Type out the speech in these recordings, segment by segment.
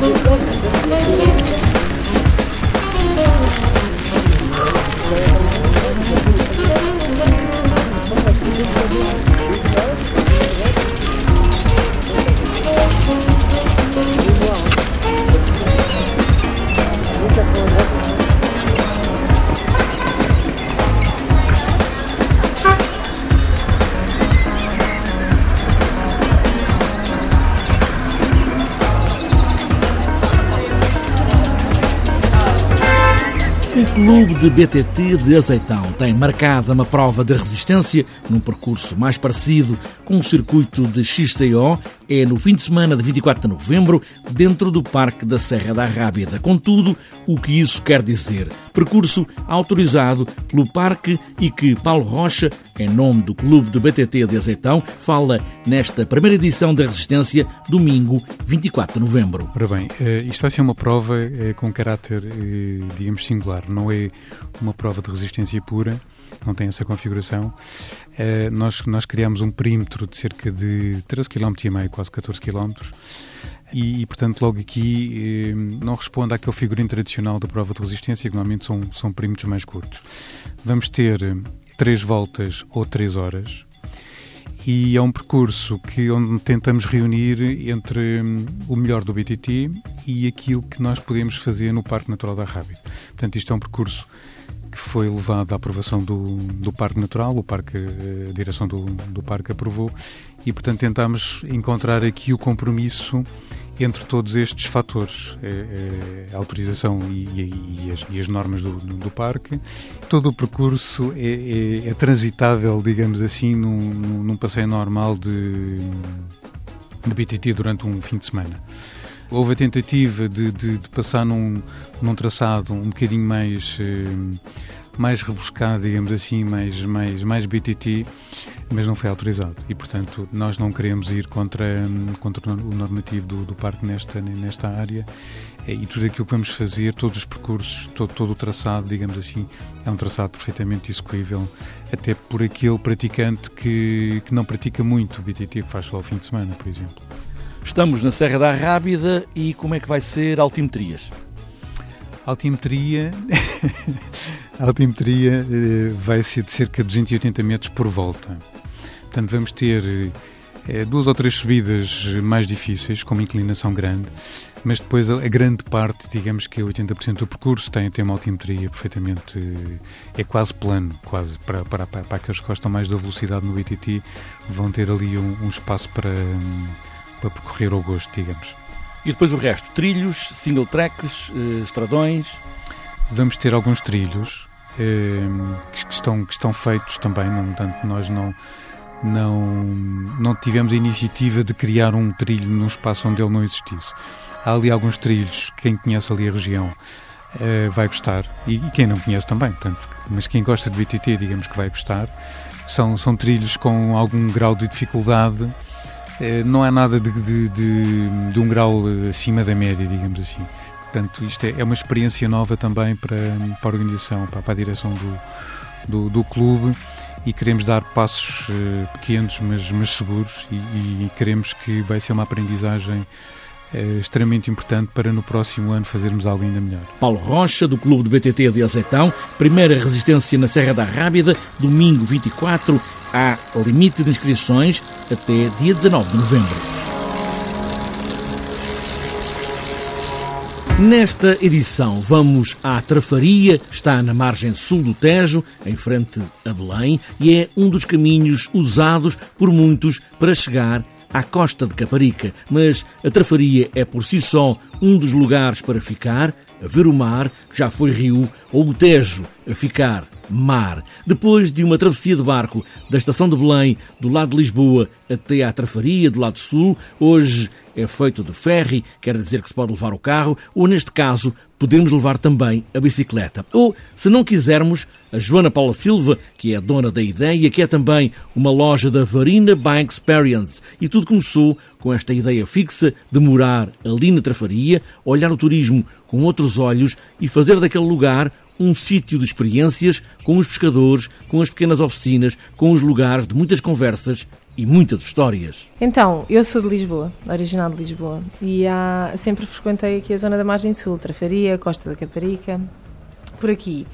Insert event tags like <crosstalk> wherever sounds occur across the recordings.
Discharge. O clube de BTT de Azeitão tem marcada uma prova de resistência num percurso mais parecido com o circuito de XTO. É no fim de semana de 24 de novembro, dentro do Parque da Serra da Rábida. Contudo, o que isso quer dizer? Percurso autorizado pelo Parque e que Paulo Rocha, em nome do clube de BTT de Azeitão, fala nesta primeira edição da Resistência, domingo 24 de novembro. Ora bem, eh, isto vai ser uma prova eh, com caráter, eh, digamos, singular não é uma prova de resistência pura, não tem essa configuração. Uh, nós, nós criamos um perímetro de cerca de 13 km e meio, quase 14 km, e, e portanto logo aqui eh, não responde àquele figurino tradicional da prova de resistência, que normalmente são, são perímetros mais curtos. Vamos ter três voltas ou três horas, e é um percurso que onde tentamos reunir entre hum, o melhor do BTT e aquilo que nós podemos fazer no Parque Natural da Rábida. Portanto, isto é um percurso que foi levado à aprovação do, do Parque Natural, o parque, a direção do, do Parque aprovou, e portanto tentámos encontrar aqui o compromisso entre todos estes fatores, é, é, a autorização e, e, as, e, as, normas do, do, parque, todo o percurso é, é, é transitável, digamos assim, num, num passeio normal de, de BTT durante um fim de semana. Houve a tentativa de, de, de passar num, num, traçado um bocadinho mais, eh, mais rebuscado, digamos assim, mais, mais, mais BTT, mas não foi autorizado. E, portanto, nós não queremos ir contra, contra o normativo do, do parque nesta, nesta área. E tudo aquilo que vamos fazer, todos os percursos, todo, todo o traçado, digamos assim, é um traçado perfeitamente execuível, até por aquele praticante que, que não pratica muito o BTT, que faz só ao fim de semana, por exemplo. Estamos na Serra da Rábida e como é que vai ser altimetrias? Altimetria, <laughs> altimetria eh, vai ser de cerca de 280 metros por volta. Portanto, vamos ter é, duas ou três subidas mais difíceis, com uma inclinação grande, mas depois a, a grande parte, digamos que 80% do percurso, tem, tem uma altimetria perfeitamente. é quase plano, quase. Para, para, para, para aqueles que gostam mais da velocidade no ITT, vão ter ali um, um espaço para para percorrer ao gosto, digamos. E depois o resto? Trilhos, single tracks, eh, estradões? Vamos ter alguns trilhos eh, que, estão, que estão feitos também, no entanto, nós não, não, não tivemos a iniciativa de criar um trilho num espaço onde ele não existisse. Há ali alguns trilhos, quem conhece ali a região eh, vai gostar, e, e, quem não conhece também, portanto, mas quem gosta de BTT, digamos que vai gostar. São, são trilhos com algum grau de dificuldade eh, não é nada de, de, de, de, um grau acima da média, digamos assim. Portanto, isto é, é uma experiência nova também para, para a organização, para, para a direção do, do, do, clube e queremos dar passos uh, pequenos, mas, mas seguros e, e, queremos que vai ser uma aprendizagem é extremamente importante para no próximo ano fazermos algo ainda melhor. Paulo Rocha, do Clube de BTT de Azeitão, primeira resistência na Serra da Rábida, domingo 24, há limite de inscrições até dia 19 de novembro. Nesta edição vamos à Trafaria, está na margem sul do Tejo, em frente a Belém, e é um dos caminhos usados por muitos para chegar à costa de Caparica, mas a Trafaria é por si só um dos lugares para ficar, a ver o mar, que já foi rio, ou o Tejo, a ficar mar. Depois de uma travessia de barco da estação de Belém, do lado de Lisboa, até à Trafaria, do lado sul, hoje é feito de ferry, quer dizer que se pode levar o carro, ou neste caso, podemos levar também a bicicleta. Ou, se não quisermos, a Joana Paula Silva, que é dona da ideia, que é também uma loja da Varina Bike Experience. E tudo começou com esta ideia fixa de morar ali na Trafaria, olhar o turismo com outros olhos e fazer daquele lugar um sítio de experiências com os pescadores, com as pequenas oficinas, com os lugares de muitas conversas e muitas histórias. Então, eu sou de Lisboa, original de Lisboa, e há, sempre frequentei aqui a zona da Margem Sul, Trafaria, Costa da Caparica, por aqui.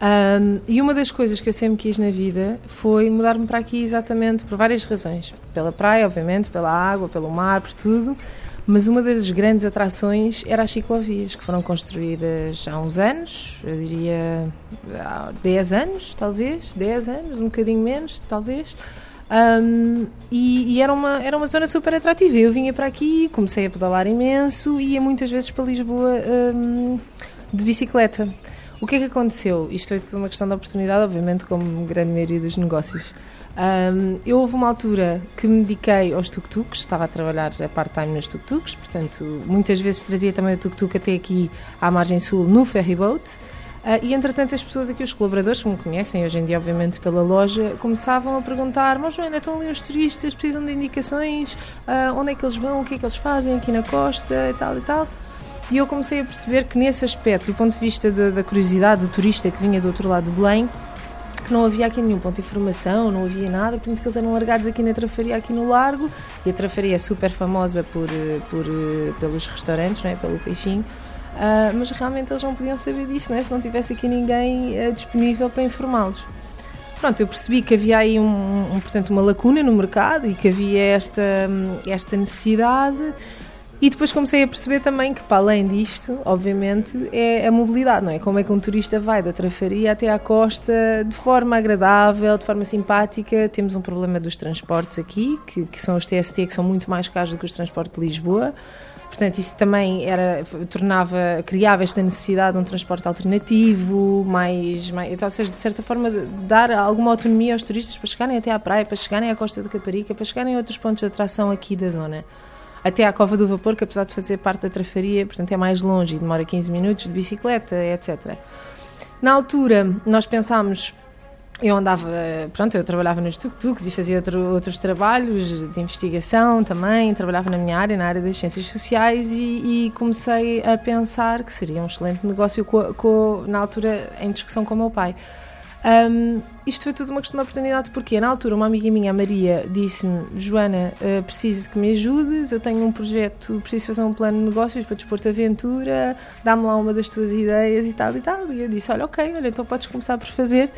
Um, e uma das coisas que eu sempre quis na vida foi mudar-me para aqui exatamente por várias razões. Pela praia, obviamente, pela água, pelo mar, por tudo. Mas uma das grandes atrações era as ciclovias, que foram construídas há uns anos, eu diria há 10 anos, talvez, 10 anos, um bocadinho menos, talvez. Um, e, e, era, uma, era uma zona super atrativa. Eu vinha para aqui, comecei a pedalar imenso e ia muitas vezes para Lisboa um, de bicicleta. O que é que aconteceu? Isto foi tudo uma questão de oportunidade, obviamente, como grande maioria dos negócios. Um, eu houve uma altura que me dediquei aos tuk-tuks, estava a trabalhar a part-time nos tuk-tuks, portanto, muitas vezes trazia também o tuk-tuk até aqui à margem sul no ferryboat. Uh, e entretanto, as pessoas aqui, os colaboradores que me conhecem, hoje em dia, obviamente, pela loja, começavam a perguntar: Mas Joana, estão ali os turistas, precisam de indicações, uh, onde é que eles vão, o que é que eles fazem aqui na costa? E tal e tal. E eu comecei a perceber que, nesse aspecto, do ponto de vista de, da curiosidade do turista que vinha do outro lado de Belém, que não havia aqui nenhum ponto de informação, não havia nada, portanto que eles eram largados aqui na Trafaria, aqui no Largo, e a Trafaria é super famosa por, por, pelos restaurantes, não é? pelo peixinho, uh, mas realmente eles não podiam saber disso, não é? se não tivesse aqui ninguém uh, disponível para informá-los. Pronto, eu percebi que havia aí um, um, portanto, uma lacuna no mercado e que havia esta, esta necessidade e depois comecei a perceber também que, para além disto, obviamente, é a mobilidade, não é? Como é que um turista vai da Trafaria até à costa de forma agradável, de forma simpática. Temos um problema dos transportes aqui, que, que são os TST, que são muito mais caros do que os transportes de Lisboa. Portanto, isso também era, tornava, criava esta necessidade de um transporte alternativo, mais, mais então, ou seja, de certa forma, dar alguma autonomia aos turistas para chegarem até à praia, para chegarem à Costa da Caparica, para chegarem a outros pontos de atração aqui da zona até à Cova do Vapor, que apesar de fazer parte da trafaria, portanto é mais longe e demora 15 minutos de bicicleta, etc. Na altura, nós pensámos eu andava, pronto, eu trabalhava nos tuk-tuks e fazia outro, outros trabalhos de investigação também, trabalhava na minha área, na área das ciências sociais e, e comecei a pensar que seria um excelente negócio com, com, na altura em discussão com o meu pai. Um, isto foi tudo uma questão de oportunidade, porque na altura uma amiga minha, a Maria, disse-me: Joana, uh, preciso que me ajudes, eu tenho um projeto, preciso fazer um plano de negócios para desporto de aventura, dá-me lá uma das tuas ideias e tal e tal. E eu disse: Olha, ok, olha, então podes começar por fazer.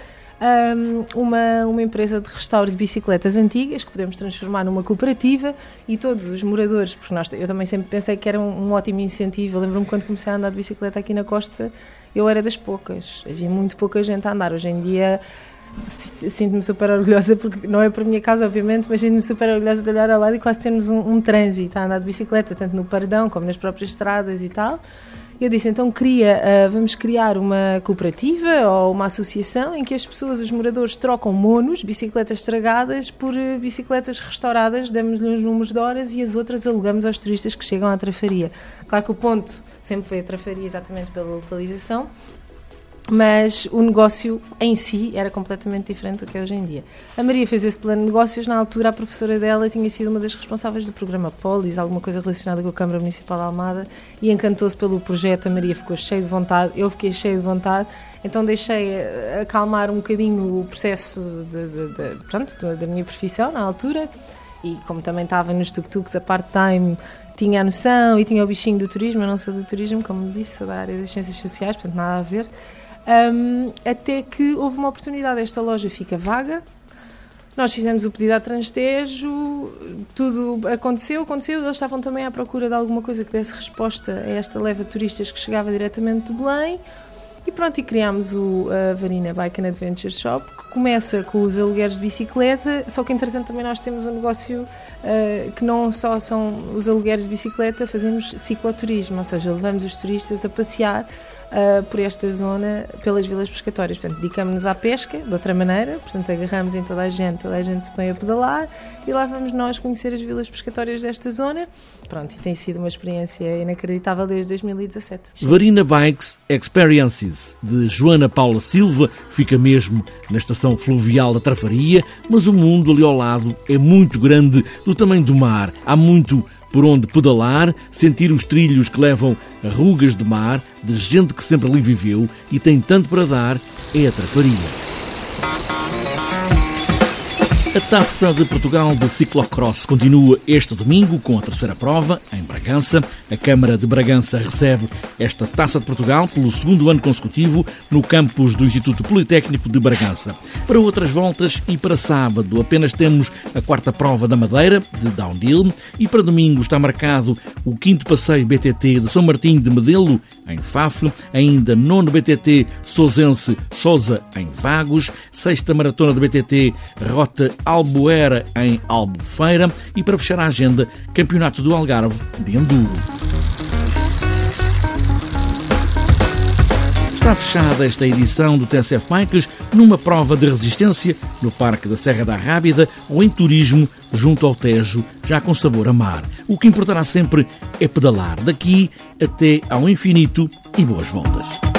Um, uma, uma empresa de restauro de bicicletas antigas que podemos transformar numa cooperativa e todos os moradores, porque nós, eu também sempre pensei que era um, um ótimo incentivo. Lembro-me quando comecei a andar de bicicleta aqui na costa, eu era das poucas, havia muito pouca gente a andar. Hoje em dia sinto-me super orgulhosa, porque não é por minha casa, obviamente, mas sinto-me super orgulhosa de olhar ao lado e quase termos um, um trânsito a andar de bicicleta, tanto no Pardão como nas próprias estradas e tal. Eu disse, então queria, uh, vamos criar uma cooperativa ou uma associação em que as pessoas, os moradores, trocam monos, bicicletas estragadas, por uh, bicicletas restauradas, damos-lhe os números de horas e as outras alugamos aos turistas que chegam à trafaria. Claro que o ponto sempre foi a trafaria exatamente pela localização, mas o negócio em si era completamente diferente do que é hoje em dia. A Maria fez esse plano de negócios, na altura a professora dela tinha sido uma das responsáveis do programa Polis, alguma coisa relacionada com a Câmara Municipal de Almada, e encantou-se pelo projeto, a Maria ficou cheia de vontade, eu fiquei cheia de vontade, então deixei acalmar um bocadinho o processo de, de, de, pronto, da minha profissão na altura, e como também estava nos tuk-tuks a part-time, tinha a noção e tinha o bichinho do turismo, eu não sou do turismo, como disse, sou da área das ciências sociais, portanto nada a ver, um, até que houve uma oportunidade, esta loja fica vaga, nós fizemos o pedido à Transtejo, tudo aconteceu, aconteceu, eles estavam também à procura de alguma coisa que desse resposta a esta leva de turistas que chegava diretamente de Belém, e pronto, e criámos o a Varina Bike and Adventure Shop, que começa com os alugueres de bicicleta, só que entretanto também nós temos um negócio uh, que não só são os alugueres de bicicleta, fazemos cicloturismo, ou seja, levamos os turistas a passear uh, por esta zona, pelas vilas pescatórias. Portanto, dedicamos-nos à pesca de outra maneira, portanto, agarramos em toda a gente, toda a gente se põe a pedalar e lá vamos nós conhecer as vilas pescatórias desta zona. Pronto, e tem sido uma experiência inacreditável desde 2017. Varina Bikes Experiences, de Joana Paula Silva, fica mesmo na estação fluvial da Trafaria, mas o mundo ali ao lado é muito grande, do tamanho do mar. Há muito por onde pedalar, sentir os trilhos que levam a rugas de mar, de gente que sempre ali viveu e tem tanto para dar, é a Trafaria. A Taça de Portugal de Ciclocross continua este domingo com a terceira prova, em Bragança. A Câmara de Bragança recebe esta Taça de Portugal pelo segundo ano consecutivo no campus do Instituto Politécnico de Bragança. Para outras voltas e para sábado apenas temos a quarta prova da Madeira, de Downhill, e para domingo está marcado o quinto passeio BTT de São Martinho de Medelo, em Faf, ainda nono BTT Sousense Sousa, em Vagos, sexta maratona de BTT Rota Albuera em Albufeira e para fechar a agenda, Campeonato do Algarve de Enduro. Está fechada esta edição do TSF Bikes numa prova de resistência no Parque da Serra da Rábida ou em turismo junto ao Tejo, já com sabor a mar. O que importará sempre é pedalar daqui até ao infinito e boas voltas.